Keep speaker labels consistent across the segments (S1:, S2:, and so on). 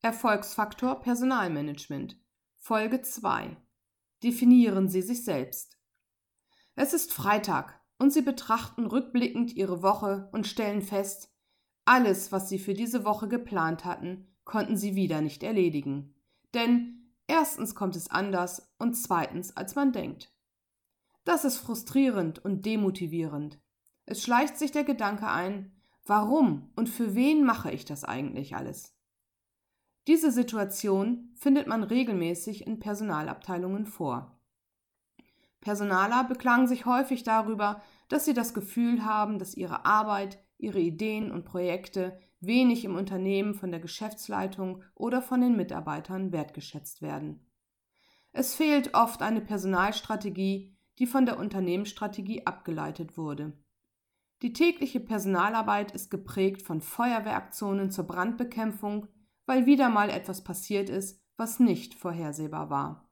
S1: Erfolgsfaktor Personalmanagement Folge 2 Definieren Sie sich selbst. Es ist Freitag und Sie betrachten rückblickend Ihre Woche und stellen fest, alles, was Sie für diese Woche geplant hatten, konnten Sie wieder nicht erledigen. Denn erstens kommt es anders und zweitens, als man denkt. Das ist frustrierend und demotivierend. Es schleicht sich der Gedanke ein, warum und für wen mache ich das eigentlich alles? Diese Situation findet man regelmäßig in Personalabteilungen vor. Personaler beklagen sich häufig darüber, dass sie das Gefühl haben, dass ihre Arbeit, ihre Ideen und Projekte wenig im Unternehmen von der Geschäftsleitung oder von den Mitarbeitern wertgeschätzt werden. Es fehlt oft eine Personalstrategie, die von der Unternehmensstrategie abgeleitet wurde. Die tägliche Personalarbeit ist geprägt von Feuerwehraktionen zur Brandbekämpfung, weil wieder mal etwas passiert ist, was nicht vorhersehbar war.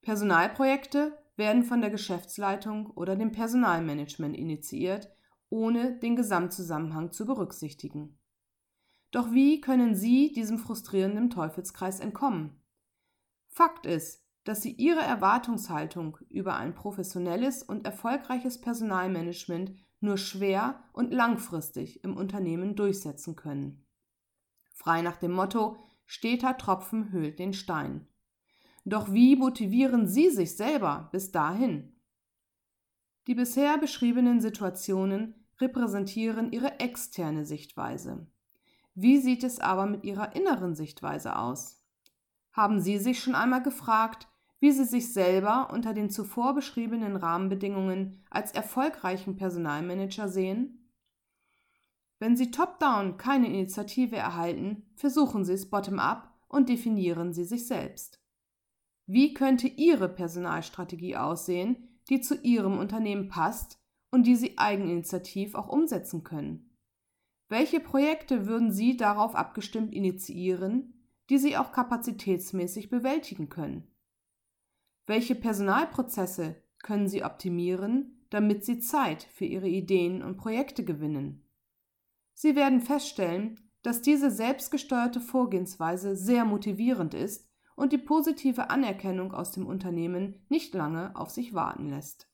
S1: Personalprojekte werden von der Geschäftsleitung oder dem Personalmanagement initiiert, ohne den Gesamtzusammenhang zu berücksichtigen. Doch wie können Sie diesem frustrierenden Teufelskreis entkommen? Fakt ist, dass Sie Ihre Erwartungshaltung über ein professionelles und erfolgreiches Personalmanagement nur schwer und langfristig im Unternehmen durchsetzen können frei nach dem Motto steter Tropfen höhlt den Stein. Doch wie motivieren Sie sich selber bis dahin? Die bisher beschriebenen Situationen repräsentieren Ihre externe Sichtweise. Wie sieht es aber mit Ihrer inneren Sichtweise aus? Haben Sie sich schon einmal gefragt, wie Sie sich selber unter den zuvor beschriebenen Rahmenbedingungen als erfolgreichen Personalmanager sehen? Wenn Sie top-down keine Initiative erhalten, versuchen Sie es bottom-up und definieren Sie sich selbst. Wie könnte Ihre Personalstrategie aussehen, die zu Ihrem Unternehmen passt und die Sie eigeninitiativ auch umsetzen können? Welche Projekte würden Sie darauf abgestimmt initiieren, die Sie auch kapazitätsmäßig bewältigen können? Welche Personalprozesse können Sie optimieren, damit Sie Zeit für Ihre Ideen und Projekte gewinnen? Sie werden feststellen, dass diese selbstgesteuerte Vorgehensweise sehr motivierend ist und die positive Anerkennung aus dem Unternehmen nicht lange auf sich warten lässt